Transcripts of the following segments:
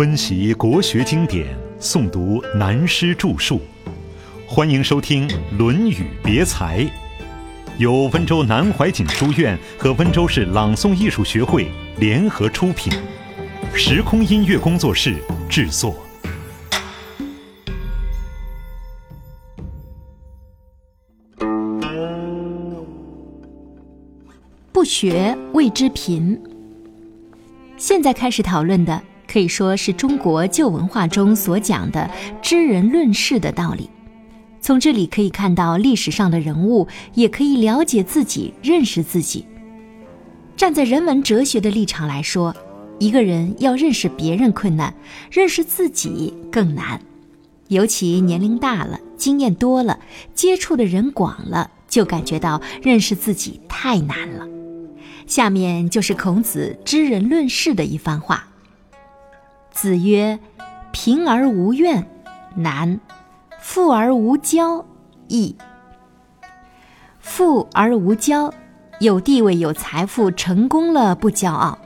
温习国学经典，诵读南师著述，欢迎收听《论语别裁》，由温州南怀瑾书院和温州市朗诵艺术学会联合出品，时空音乐工作室制作。不学谓之贫。现在开始讨论的。可以说是中国旧文化中所讲的知人论事的道理。从这里可以看到历史上的人物，也可以了解自己、认识自己。站在人文哲学的立场来说，一个人要认识别人困难，认识自己更难。尤其年龄大了、经验多了、接触的人广了，就感觉到认识自己太难了。下面就是孔子知人论事的一番话。子曰：“贫而无怨，难；富而无骄，易。富而无骄，有地位、有财富、成功了不骄傲，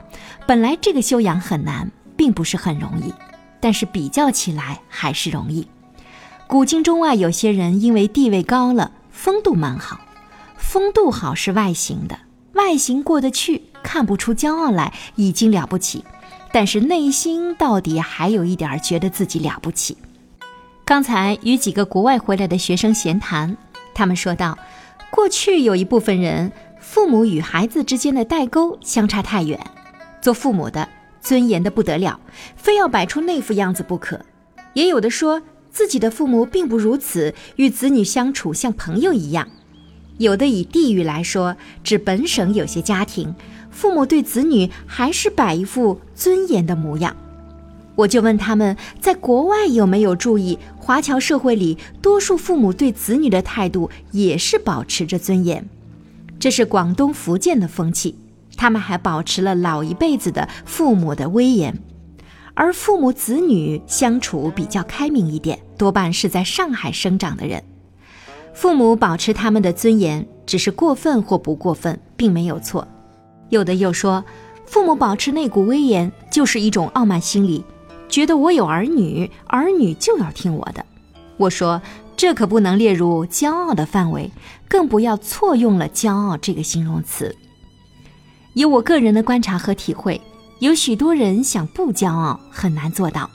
本来这个修养很难，并不是很容易。但是比较起来还是容易。古今中外有些人因为地位高了，风度蛮好。风度好是外形的，外形过得去，看不出骄傲来，已经了不起。”但是内心到底还有一点觉得自己了不起。刚才与几个国外回来的学生闲谈，他们说道：过去有一部分人，父母与孩子之间的代沟相差太远，做父母的尊严的不得了，非要摆出那副样子不可；也有的说自己的父母并不如此，与子女相处像朋友一样。有的以地域来说，指本省有些家庭。父母对子女还是摆一副尊严的模样，我就问他们，在国外有没有注意，华侨社会里多数父母对子女的态度也是保持着尊严，这是广东、福建的风气，他们还保持了老一辈子的父母的威严，而父母子女相处比较开明一点，多半是在上海生长的人，父母保持他们的尊严，只是过分或不过分，并没有错。有的又说，父母保持那股威严，就是一种傲慢心理，觉得我有儿女，儿女就要听我的。我说，这可不能列入骄傲的范围，更不要错用了“骄傲”这个形容词。以我个人的观察和体会，有许多人想不骄傲，很难做到。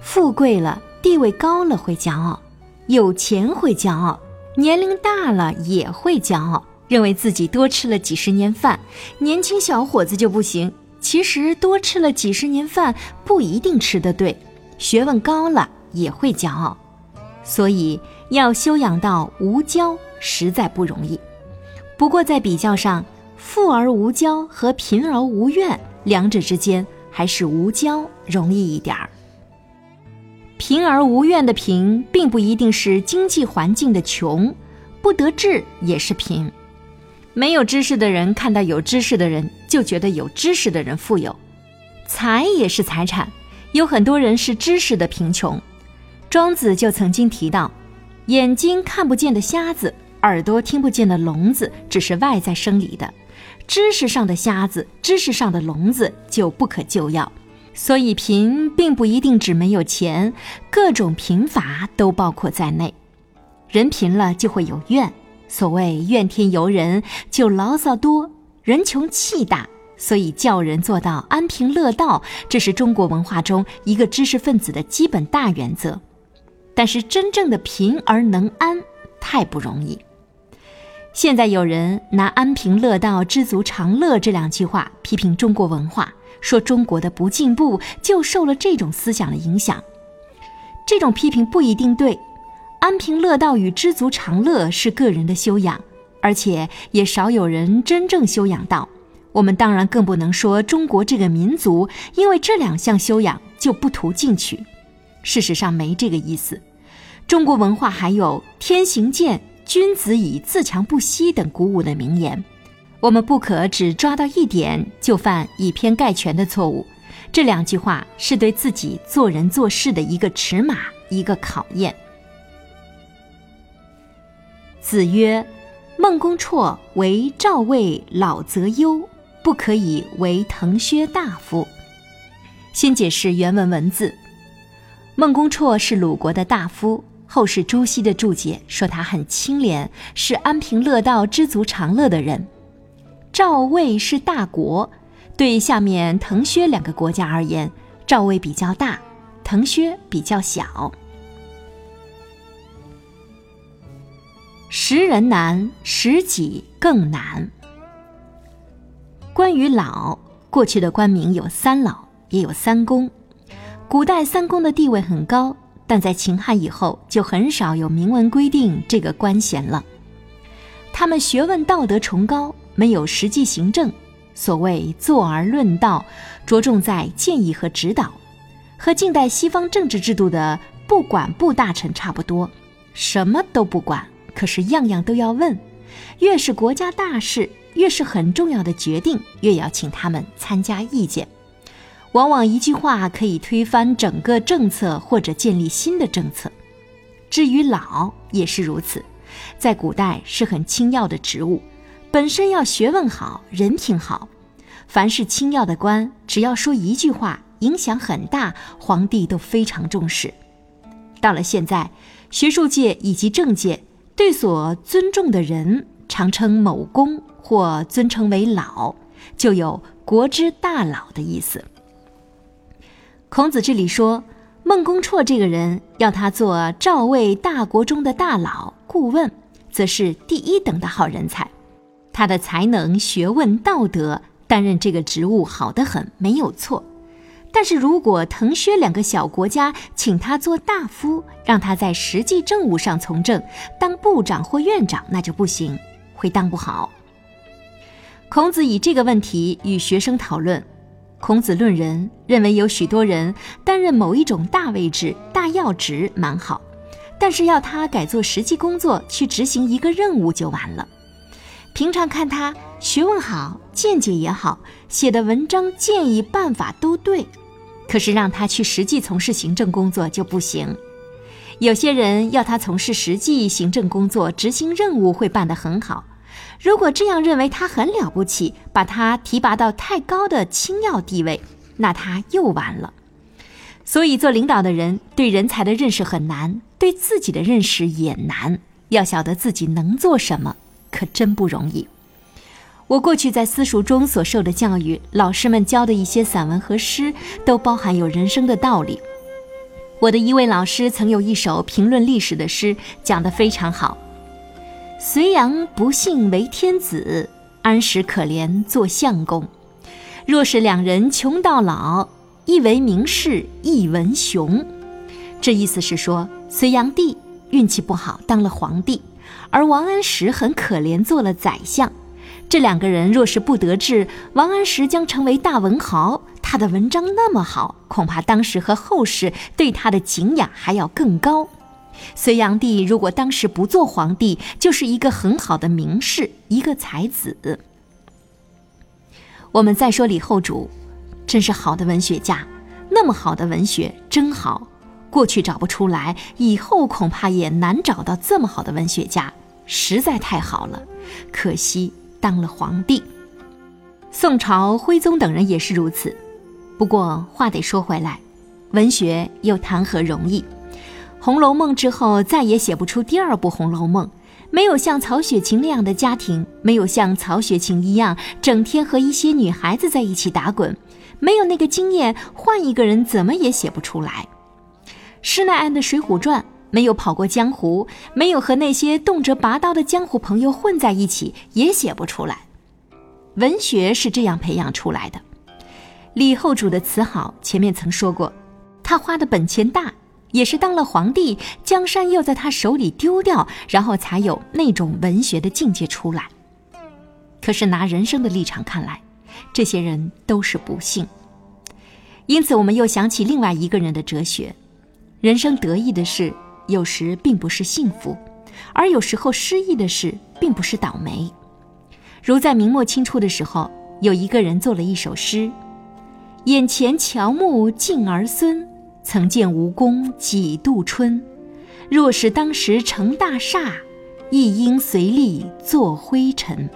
富贵了，地位高了会骄傲，有钱会骄傲，年龄大了也会骄傲。认为自己多吃了几十年饭，年轻小伙子就不行。其实多吃了几十年饭不一定吃得对，学问高了也会骄傲，所以要修养到无骄实在不容易。不过在比较上，富而无骄和贫而无怨，两者之间还是无骄容易一点儿。贫而无怨的贫，并不一定是经济环境的穷，不得志也是贫。没有知识的人看到有知识的人，就觉得有知识的人富有。财也是财产，有很多人是知识的贫穷。庄子就曾经提到，眼睛看不见的瞎子，耳朵听不见的聋子，只是外在生理的；知识上的瞎子，知识上的聋子就不可救药。所以贫并不一定指没有钱，各种贫乏都包括在内。人贫了就会有怨。所谓怨天尤人，就牢骚多；人穷气大，所以叫人做到安贫乐道，这是中国文化中一个知识分子的基本大原则。但是真正的贫而能安，太不容易。现在有人拿“安贫乐道、知足常乐”这两句话批评中国文化，说中国的不进步就受了这种思想的影响。这种批评不一定对。安贫乐道与知足常乐是个人的修养，而且也少有人真正修养到。我们当然更不能说中国这个民族因为这两项修养就不图进取。事实上没这个意思。中国文化还有“天行健，君子以自强不息”等鼓舞的名言，我们不可只抓到一点就犯以偏概全的错误。这两句话是对自己做人做事的一个尺码，一个考验。子曰：“孟公绰为赵魏老则优，不可以为滕薛大夫。”先解释原文文字。孟公绰是鲁国的大夫，后世朱熹的注解说他很清廉，是安贫乐道、知足常乐的人。赵魏是大国，对下面滕薛两个国家而言，赵魏比较大，滕薛比较小。识人难，识己更难。关于老，过去的官名有三老，也有三公。古代三公的地位很高，但在秦汉以后就很少有明文规定这个官衔了。他们学问道德崇高，没有实际行政，所谓坐而论道，着重在建议和指导，和近代西方政治制度的不管部大臣差不多，什么都不管，可是样样都要问。越是国家大事，越是很重要的决定，越要请他们参加意见。往往一句话可以推翻整个政策，或者建立新的政策。至于老也是如此，在古代是很轻要的职务，本身要学问好，人品好。凡是轻要的官，只要说一句话，影响很大，皇帝都非常重视。到了现在，学术界以及政界对所尊重的人，常称某公或尊称为老，就有国之大佬的意思。孔子这里说，孟公绰这个人要他做赵魏大国中的大佬顾问，则是第一等的好人才。他的才能、学问、道德，担任这个职务好得很，没有错。但是如果滕薛两个小国家请他做大夫，让他在实际政务上从政，当部长或院长，那就不行，会当不好。孔子以这个问题与学生讨论。孔子论人，认为有许多人担任某一种大位置、大要职蛮好，但是要他改做实际工作去执行一个任务就完了。平常看他学问好、见解也好，写的文章、建议、办法都对，可是让他去实际从事行政工作就不行。有些人要他从事实际行政工作、执行任务会办得很好。如果这样认为他很了不起，把他提拔到太高的轻要地位，那他又完了。所以做领导的人对人才的认识很难，对自己的认识也难。要晓得自己能做什么，可真不容易。我过去在私塾中所受的教育，老师们教的一些散文和诗，都包含有人生的道理。我的一位老师曾有一首评论历史的诗，讲得非常好。隋炀不幸为天子，安史可怜做相公。若是两人穷到老，一为名士，一文雄。这意思是说，隋炀帝运气不好，当了皇帝，而王安石很可怜，做了宰相。这两个人若是不得志，王安石将成为大文豪。他的文章那么好，恐怕当时和后世对他的敬仰还要更高。隋炀帝如果当时不做皇帝，就是一个很好的名士，一个才子。我们再说李后主，真是好的文学家，那么好的文学真好，过去找不出来，以后恐怕也难找到这么好的文学家，实在太好了。可惜当了皇帝。宋朝徽宗等人也是如此。不过话得说回来，文学又谈何容易？《红楼梦》之后，再也写不出第二部《红楼梦》。没有像曹雪芹那样的家庭，没有像曹雪芹一样整天和一些女孩子在一起打滚，没有那个经验，换一个人怎么也写不出来。施耐庵的《水浒传》没有跑过江湖，没有和那些动辄拔刀的江湖朋友混在一起，也写不出来。文学是这样培养出来的。李后主的词好，前面曾说过，他花的本钱大。也是当了皇帝，江山又在他手里丢掉，然后才有那种文学的境界出来。可是拿人生的立场看来，这些人都是不幸。因此，我们又想起另外一个人的哲学：人生得意的事，有时并不是幸福，而有时候失意的事，并不是倒霉。如在明末清初的时候，有一个人做了一首诗：“眼前乔木净儿孙。”曾见吴宫几度春，若是当时成大厦，亦应随力作灰尘。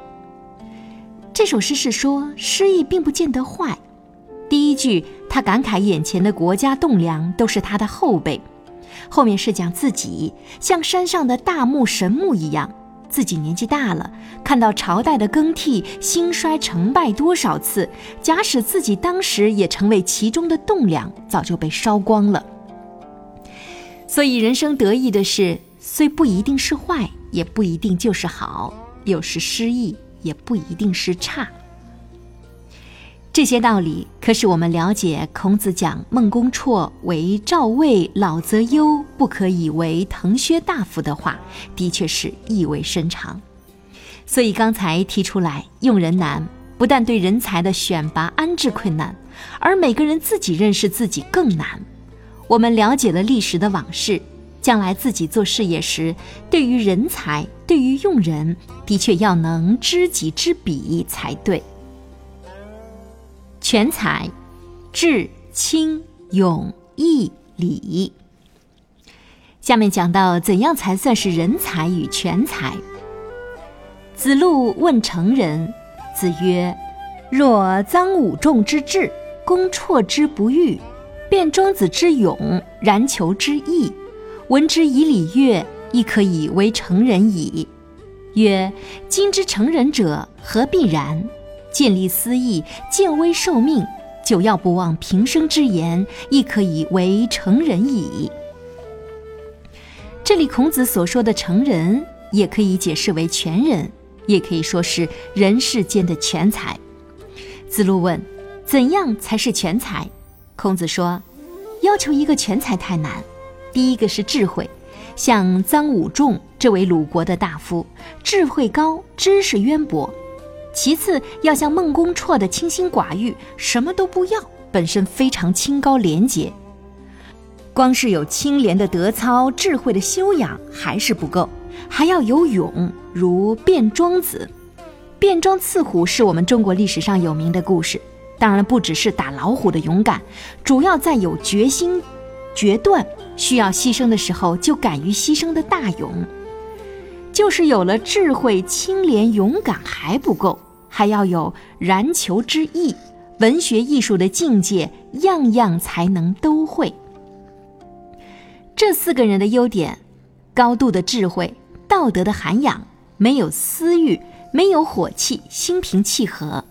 这首诗是说，诗意并不见得坏。第一句他感慨眼前的国家栋梁都是他的后辈。后面是讲自己像山上的大木神木一样，自己年纪大了，看到朝代的更替兴衰成败多少次，假使自己当时也成为其中的栋梁，早就被烧光了。所以人生得意的事，虽不一定是坏，也不一定就是好；有时失意，也不一定是差。这些道理可使我们了解孔子讲孟公绰为赵魏老则优，不可以为腾薛大夫的话，的确是意味深长。所以刚才提出来，用人难，不但对人才的选拔安置困难，而每个人自己认识自己更难。我们了解了历史的往事，将来自己做事业时，对于人才，对于用人，的确要能知己知彼才对。全才，智、清、勇、义、礼。下面讲到怎样才算是人才与全才。子路问成人，子曰：“若臧武仲之智，公绰之不欲，卞庄子之勇，然求之义，闻之以礼乐，亦可以为成人矣。”曰：“今之成人者，何必然？”建立私义，见微受命，久要不忘平生之言，亦可以为成人矣。这里孔子所说的成人，也可以解释为全人，也可以说是人世间的全才。子路问：“怎样才是全才？”孔子说：“要求一个全才太难。第一个是智慧，像臧武仲这位鲁国的大夫，智慧高，知识渊博。”其次，要像孟公绰的清心寡欲，什么都不要，本身非常清高廉洁。光是有清廉的德操、智慧的修养还是不够，还要有勇，如卞庄子。卞庄刺虎是我们中国历史上有名的故事，当然不只是打老虎的勇敢，主要在有决心、决断，需要牺牲的时候就敢于牺牲的大勇。就是有了智慧、清廉、勇敢还不够。还要有燃求之意，文学艺术的境界，样样才能都会。这四个人的优点：高度的智慧，道德的涵养，没有私欲，没有火气，心平气和。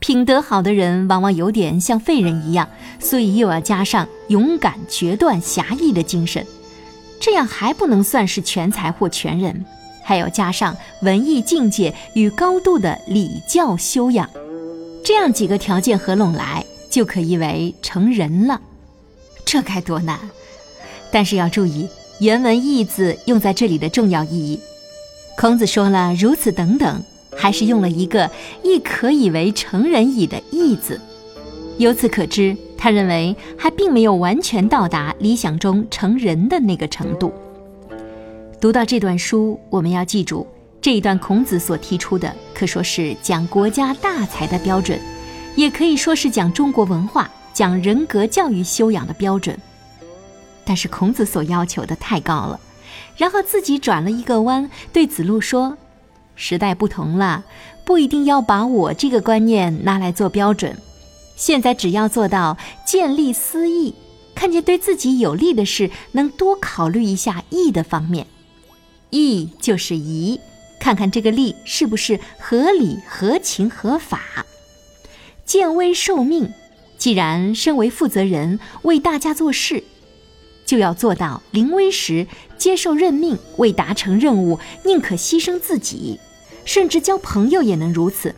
品德好的人往往有点像废人一样，所以又要加上勇敢、决断、侠义的精神，这样还不能算是全才或全人。还要加上文艺境界与高度的礼教修养，这样几个条件合拢来，就可以为成人了。这该多难！但是要注意原文“义”字用在这里的重要意义。孔子说了如此等等，还是用了一个“亦可以为成人矣”的“义”字。由此可知，他认为还并没有完全到达理想中成人的那个程度。读到这段书，我们要记住，这一段孔子所提出的，可说是讲国家大才的标准，也可以说是讲中国文化、讲人格教育修养的标准。但是孔子所要求的太高了，然后自己转了一个弯，对子路说：“时代不同了，不一定要把我这个观念拿来做标准。现在只要做到见利思义，看见对自己有利的事，能多考虑一下义的方面。”义就是宜，看看这个利是不是合理、合情、合法。见危受命，既然身为负责人，为大家做事，就要做到临危时接受任命，为达成任务宁可牺牲自己，甚至交朋友也能如此。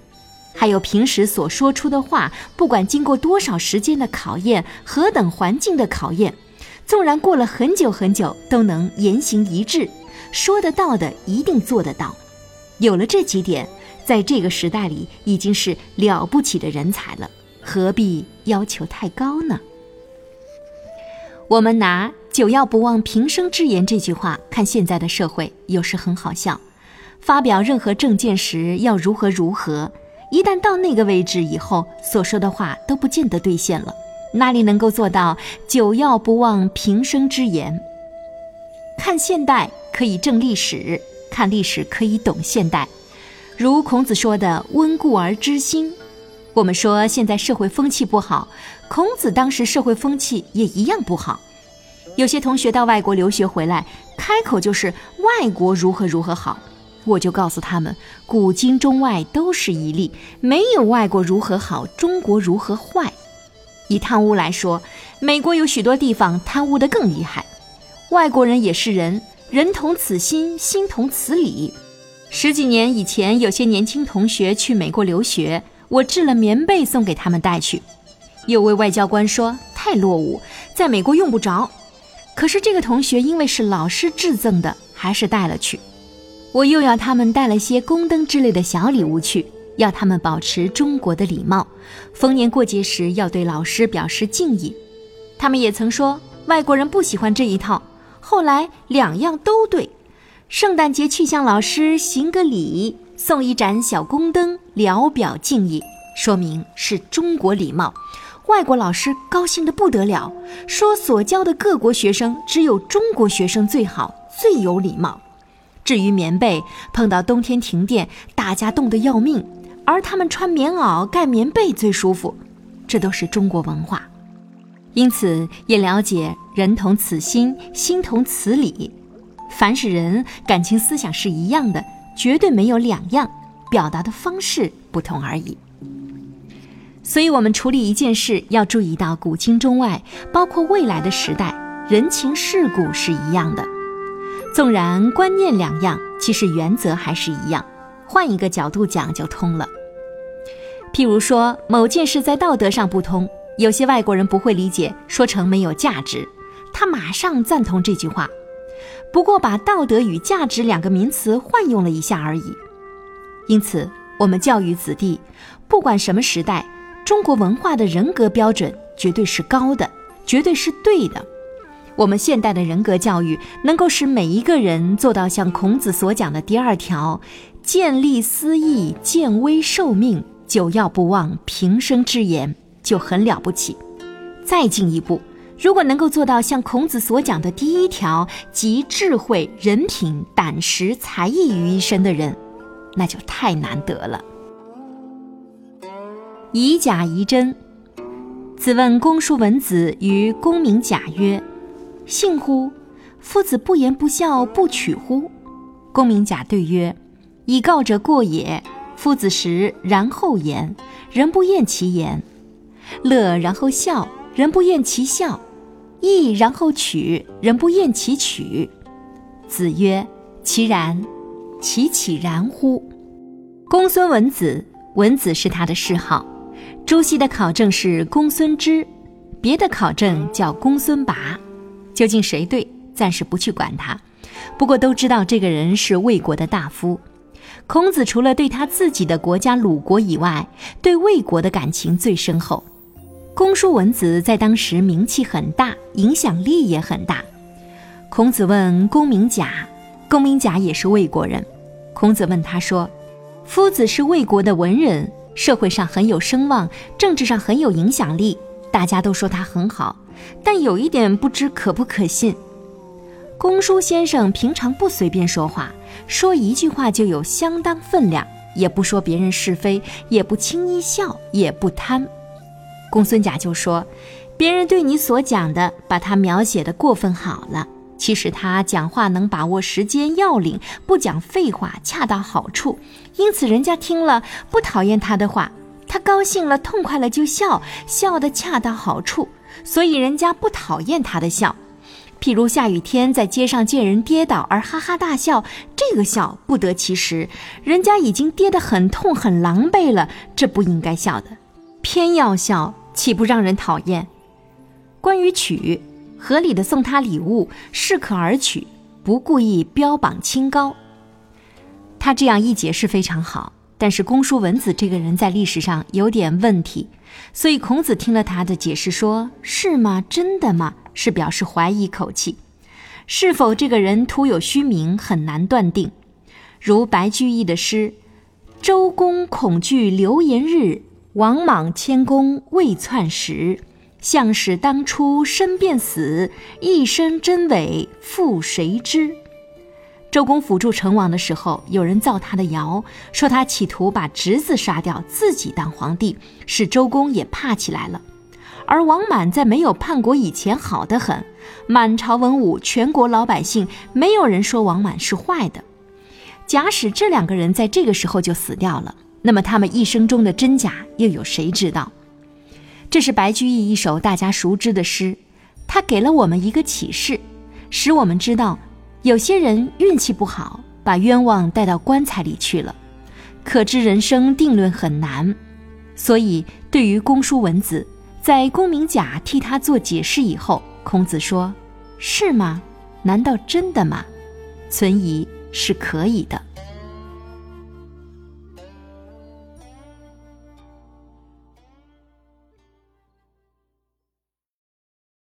还有平时所说出的话，不管经过多少时间的考验，何等环境的考验，纵然过了很久很久，都能言行一致。说得到的一定做得到，有了这几点，在这个时代里已经是了不起的人才了，何必要求太高呢？我们拿“久要不忘平生之言”这句话看现在的社会，有时很好笑。发表任何政见时要如何如何，一旦到那个位置以后，所说的话都不见得兑现了，哪里能够做到“久要不忘平生之言”？看现代。可以正历史，看历史可以懂现代。如孔子说的“温故而知新”，我们说现在社会风气不好，孔子当时社会风气也一样不好。有些同学到外国留学回来，开口就是外国如何如何好，我就告诉他们，古今中外都是一例，没有外国如何好，中国如何坏。以贪污来说，美国有许多地方贪污得更厉害。外国人也是人，人同此心，心同此理。十几年以前，有些年轻同学去美国留学。我制了棉被送给他们带去，有位外交官说太落伍，在美国用不着。可是这个同学因为是老师制赠的，还是带了去。我又要他们带了些宫灯之类的小礼物去，要他们保持中国的礼貌，逢年过节时要对老师表示敬意。他们也曾说外国人不喜欢这一套，后来两样都对。圣诞节去向老师行个礼。送一盏小宫灯，聊表敬意，说明是中国礼貌。外国老师高兴得不得了，说所教的各国学生只有中国学生最好，最有礼貌。至于棉被，碰到冬天停电，大家冻得要命，而他们穿棉袄盖棉被最舒服，这都是中国文化。因此也了解人同此心，心同此理。凡是人，感情思想是一样的。绝对没有两样，表达的方式不同而已。所以，我们处理一件事要注意到古今中外，包括未来的时代，人情世故是一样的。纵然观念两样，其实原则还是一样。换一个角度讲就通了。譬如说，某件事在道德上不通，有些外国人不会理解，说成没有价值，他马上赞同这句话。不过把道德与价值两个名词换用了一下而已，因此我们教育子弟，不管什么时代，中国文化的人格标准绝对是高的，绝对是对的。我们现代的人格教育能够使每一个人做到像孔子所讲的第二条：见利思义，见危受命，久要不忘平生之言，就很了不起。再进一步。如果能够做到像孔子所讲的第一条，集智慧、人品、胆识、才艺于一身的人，那就太难得了。以假疑真。子问公叔文子于公明贾曰：“信乎？夫子不言不孝，不取乎？”公明贾对曰：“以告者过也。夫子时然后言，人不厌其言；乐然后笑，人不厌其笑。”义然后取，人不厌其取。子曰：“其然，其岂然乎？”公孙文子，文子是他的谥号。朱熹的考证是公孙支，别的考证叫公孙拔。究竟谁对，暂时不去管他。不过都知道这个人是魏国的大夫。孔子除了对他自己的国家鲁国以外，对魏国的感情最深厚。公叔文子在当时名气很大，影响力也很大。孔子问公明贾，公明贾也是魏国人。孔子问他说：“夫子是魏国的文人，社会上很有声望，政治上很有影响力，大家都说他很好。但有一点不知可不可信。公叔先生平常不随便说话，说一句话就有相当分量，也不说别人是非，也不轻易笑，也不贪。”公孙贾就说：“别人对你所讲的，把他描写的过分好了。其实他讲话能把握时间要领，不讲废话，恰到好处。因此人家听了不讨厌他的话，他高兴了、痛快了就笑，笑得恰到好处，所以人家不讨厌他的笑。譬如下雨天在街上见人跌倒而哈哈大笑，这个笑不得其时，人家已经跌得很痛很狼狈了，这不应该笑的。”偏要笑，岂不让人讨厌？关于取，合理的送他礼物，适可而取，不故意标榜清高。他这样一解释非常好，但是公叔文子这个人在历史上有点问题，所以孔子听了他的解释，说是吗？真的吗？是表示怀疑口气。是否这个人徒有虚名，很难断定。如白居易的诗：“周公恐惧流言日。”王莽谦恭未篡时，项使当初身便死，一身真伪复谁知？周公辅助成王的时候，有人造他的谣，说他企图把侄子杀掉，自己当皇帝，使周公也怕起来了。而王满在没有叛国以前好得很，满朝文武、全国老百姓没有人说王满是坏的。假使这两个人在这个时候就死掉了，那么他们一生中的真假又有谁知道？这是白居易一首大家熟知的诗，他给了我们一个启示，使我们知道。有些人运气不好，把冤枉带到棺材里去了，可知人生定论很难。所以，对于公叔文子，在公明甲替他做解释以后，孔子说：“是吗？难道真的吗？存疑是可以的。”